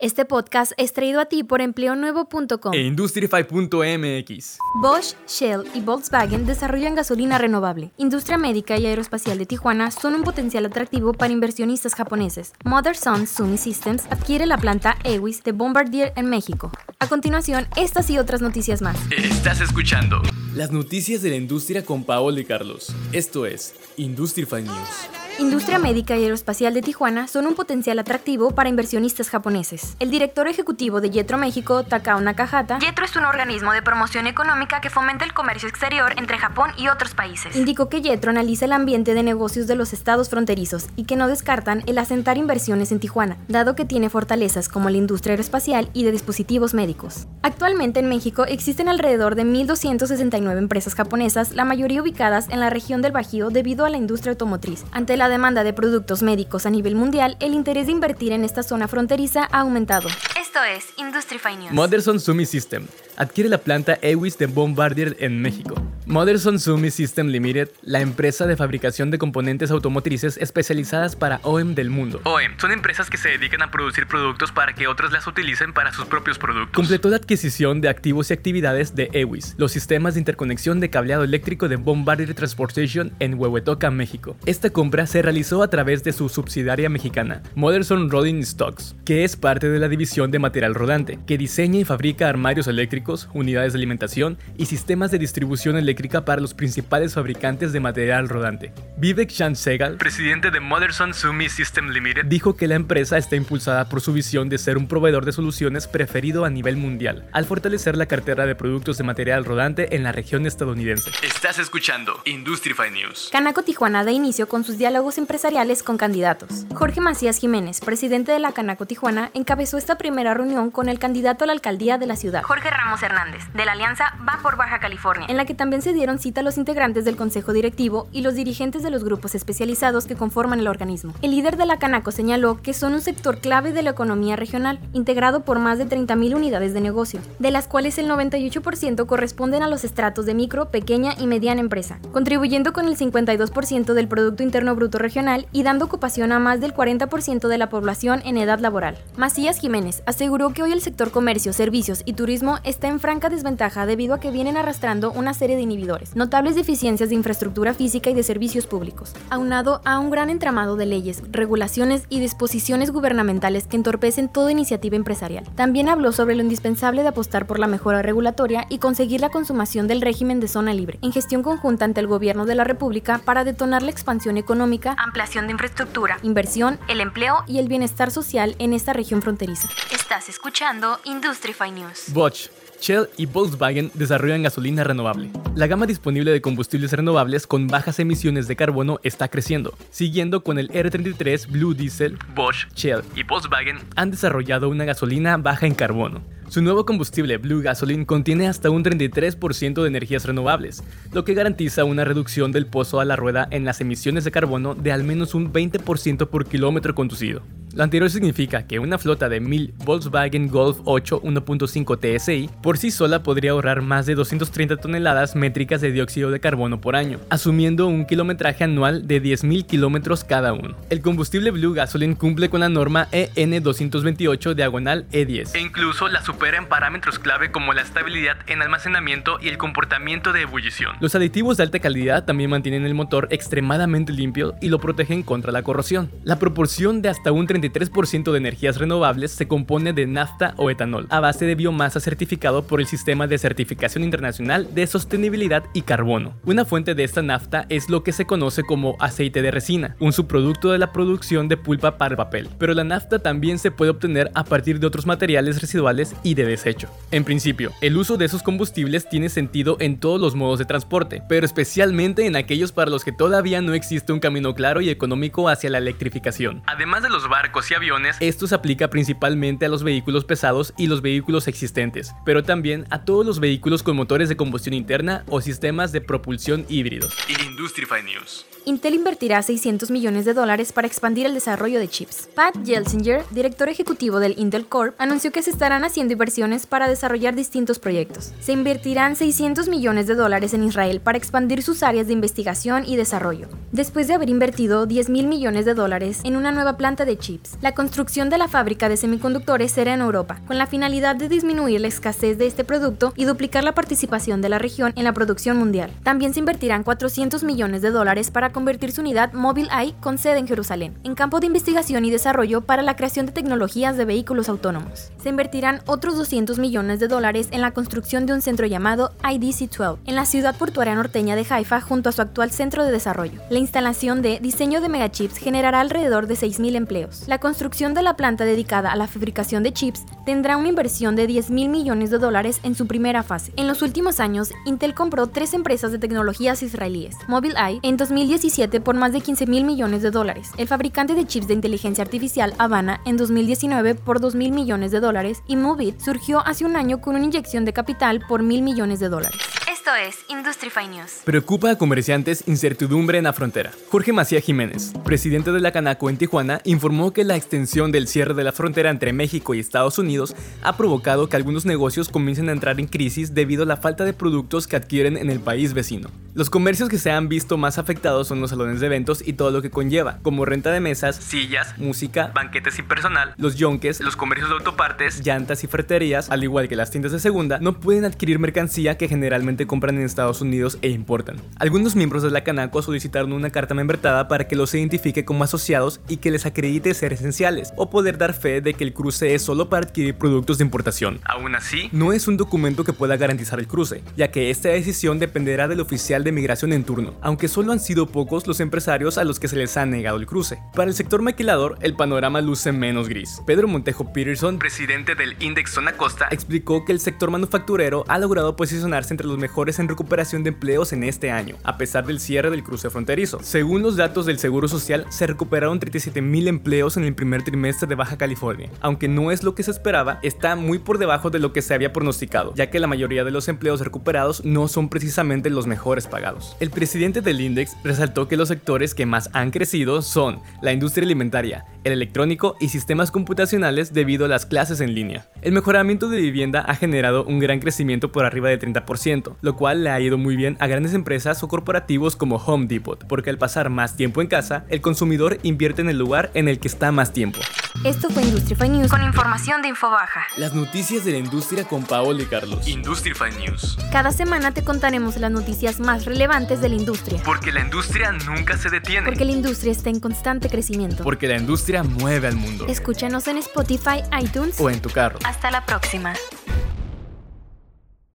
Este podcast es traído a ti por empleonuevo.com e Industrify.mx. Bosch, Shell y Volkswagen desarrollan gasolina renovable. Industria médica y aeroespacial de Tijuana son un potencial atractivo para inversionistas japoneses. Mother Son Sumi Systems adquiere la planta Ewis de Bombardier en México. A continuación, estas y otras noticias más. Estás escuchando las noticias de la industria con Paolo y Carlos. Esto es Industrify News. Industria médica y aeroespacial de Tijuana son un potencial atractivo para inversionistas japoneses. El director ejecutivo de Yetro México, Takao Nakahata, Yetro es un organismo de promoción económica que fomenta el comercio exterior entre Japón y otros países. Indicó que Yetro analiza el ambiente de negocios de los estados fronterizos y que no descartan el asentar inversiones en Tijuana, dado que tiene fortalezas como la industria aeroespacial y de dispositivos médicos. Actualmente en México existen alrededor de 1.269 empresas japonesas, la mayoría ubicadas en la región del Bajío debido a la industria automotriz. Ante la demanda de productos médicos a nivel mundial, el interés de invertir en esta zona fronteriza ha aumentado. Esto es Industry News. Motherson Sumi System adquiere la planta Ewis de Bombardier en México. Motherson Sumi System Limited, la empresa de fabricación de componentes automotrices especializadas para OEM del mundo. OEM son empresas que se dedican a producir productos para que otros las utilicen para sus propios productos. Completó la adquisición de activos y actividades de Ewis, los sistemas de interconexión de cableado eléctrico de Bombardier Transportation en Huehuetoca, México. Esta compra se realizó a través de su subsidiaria mexicana, Motherson Rolling Stocks, que es parte de la división de material rodante, que diseña y fabrica armarios eléctricos, unidades de alimentación y sistemas de distribución eléctrica para los principales fabricantes de material rodante. Vivek Chand Segal, presidente de Motherson Sumi System Limited, dijo que la empresa está impulsada por su visión de ser un proveedor de soluciones preferido a nivel mundial, al fortalecer la cartera de productos de material rodante en la región estadounidense. Estás escuchando Industrify News. Canaco Tijuana da inicio con sus diálogos empresariales con candidatos. Jorge Macías Jiménez, presidente de la Canaco Tijuana, encabezó esta primera reunión con el candidato a la alcaldía de la ciudad, Jorge Ramos Hernández, de la Alianza Va por Baja California, en la que también se dieron cita a los integrantes del Consejo Directivo y los dirigentes de los grupos especializados que conforman el organismo. El líder de la Canaco señaló que son un sector clave de la economía regional, integrado por más de 30.000 unidades de negocio, de las cuales el 98% corresponden a los estratos de micro, pequeña y mediana empresa, contribuyendo con el 52% del Producto Interno Bruto Regional y dando ocupación a más del 40% de la población en edad laboral. Macías Jiménez aseguró que hoy el sector comercio, servicios y turismo está en franca desventaja debido a que vienen arrastrando una serie de notables deficiencias de infraestructura física y de servicios públicos, aunado a un gran entramado de leyes, regulaciones y disposiciones gubernamentales que entorpecen toda iniciativa empresarial. También habló sobre lo indispensable de apostar por la mejora regulatoria y conseguir la consumación del régimen de zona libre, en gestión conjunta ante el gobierno de la República para detonar la expansión económica, ampliación de infraestructura, inversión, el empleo y el bienestar social en esta región fronteriza. Estás escuchando Industrify News. Bosch Shell y Volkswagen desarrollan gasolina renovable. La gama disponible de combustibles renovables con bajas emisiones de carbono está creciendo. Siguiendo con el R33 Blue Diesel, Bosch, Shell y Volkswagen han desarrollado una gasolina baja en carbono. Su nuevo combustible Blue Gasoline contiene hasta un 33% de energías renovables, lo que garantiza una reducción del pozo a la rueda en las emisiones de carbono de al menos un 20% por kilómetro conducido. Lo anterior significa que una flota de 1000 Volkswagen Golf 8 1.5 TSI por sí sola podría ahorrar más de 230 toneladas métricas de dióxido de carbono por año, asumiendo un kilometraje anual de 10.000 kilómetros cada uno. El combustible Blue Gasoline cumple con la norma EN 228 diagonal E10 e incluso la supera en parámetros clave como la estabilidad en almacenamiento y el comportamiento de ebullición. Los aditivos de alta calidad también mantienen el motor extremadamente limpio y lo protegen contra la corrosión. La proporción de hasta un 33% de energías renovables se compone de nafta o etanol, a base de biomasa certificado por el Sistema de Certificación Internacional de Sostenibilidad y Carbono. Una fuente de esta nafta es lo que se conoce como aceite de resina, un subproducto de la producción de pulpa para el papel. Pero la nafta también se puede obtener a partir de otros materiales residuales y de desecho. En principio, el uso de esos combustibles tiene sentido en todos los modos de transporte, pero especialmente en aquellos para los que todavía no existe un camino claro y económico hacia la electrificación. Además de los barcos, y aviones, esto se aplica principalmente a los vehículos pesados y los vehículos existentes, pero también a todos los vehículos con motores de combustión interna o sistemas de propulsión híbridos. Industrify News. Intel invertirá 600 millones de dólares para expandir el desarrollo de chips. Pat Gelsinger, director ejecutivo del Intel Corp, anunció que se estarán haciendo inversiones para desarrollar distintos proyectos. Se invertirán 600 millones de dólares en Israel para expandir sus áreas de investigación y desarrollo, después de haber invertido 10 mil millones de dólares en una nueva planta de chips La construcción de la fábrica de semiconductores será en Europa, con la finalidad de disminuir la escasez de este producto y duplicar la participación de la región en la producción mundial. También se invertirán 400 millones de dólares para convertir su unidad Eye con sede en Jerusalén, en campo de investigación y desarrollo para la creación de tecnologías de vehículos autónomos. Se invertirán otros 200 millones de dólares en la construcción de un centro llamado IDC-12 en la ciudad portuaria norteña de Haifa junto a su actual centro de desarrollo. La instalación de diseño de megachips generará alrededor de 6.000 empleos. La construcción de la planta dedicada a la fabricación de chips tendrá una inversión de 10 mil millones de dólares en su primera fase. En los últimos años, Intel compró tres empresas de tecnologías israelíes, Mobileye en 2017 por más de 15 mil millones de dólares, el fabricante de chips de inteligencia artificial Habana en 2019 por 2 mil millones de dólares y Movit surgió hace un año con una inyección de capital por mil millones de dólares. Esto es News. Preocupa a comerciantes incertidumbre en la frontera. Jorge Macías Jiménez, presidente de la Canaco en Tijuana, informó que la extensión del cierre de la frontera entre México y Estados Unidos ha provocado que algunos negocios comiencen a entrar en crisis debido a la falta de productos que adquieren en el país vecino. Los comercios que se han visto más afectados son los salones de eventos y todo lo que conlleva, como renta de mesas, sillas, música, banquetes y personal, los yonques, los comercios de autopartes, llantas y ferreterías, al igual que las tiendas de segunda, no pueden adquirir mercancía que generalmente compran en Estados Unidos e importan. Algunos miembros de la Canaco solicitaron una carta membretada para que los identifique como asociados y que les acredite ser esenciales, o poder dar fe de que el cruce es solo para adquirir productos de importación. Aún así, no es un documento que pueda garantizar el cruce, ya que esta decisión dependerá del oficial de migración en turno, aunque solo han sido pocos los empresarios a los que se les ha negado el cruce. Para el sector maquilador, el panorama luce menos gris. Pedro Montejo Peterson, presidente del Index Zona Costa, explicó que el sector manufacturero ha logrado posicionarse entre los mejores en recuperación de empleos en este año, a pesar del cierre del cruce fronterizo. Según los datos del Seguro Social, se recuperaron 37 mil empleos en el primer trimestre de Baja California. Aunque no es lo que se esperaba, está muy por debajo de lo que se había pronosticado, ya que la mayoría de los empleos recuperados no son precisamente los mejores para el presidente del Index resaltó que los sectores que más han crecido son la industria alimentaria, el electrónico y sistemas computacionales debido a las clases en línea. El mejoramiento de vivienda ha generado un gran crecimiento por arriba del 30%, lo cual le ha ido muy bien a grandes empresas o corporativos como Home Depot, porque al pasar más tiempo en casa, el consumidor invierte en el lugar en el que está más tiempo. Esto fue Industrify News con información de Infobaja. Las noticias de la industria con Paola y Carlos. Industrify News. Cada semana te contaremos las noticias más relevantes de la industria. Porque la industria nunca se detiene. Porque la industria está en constante crecimiento. Porque la industria mueve al mundo. Escúchanos en Spotify, iTunes o en tu carro. Hasta la próxima.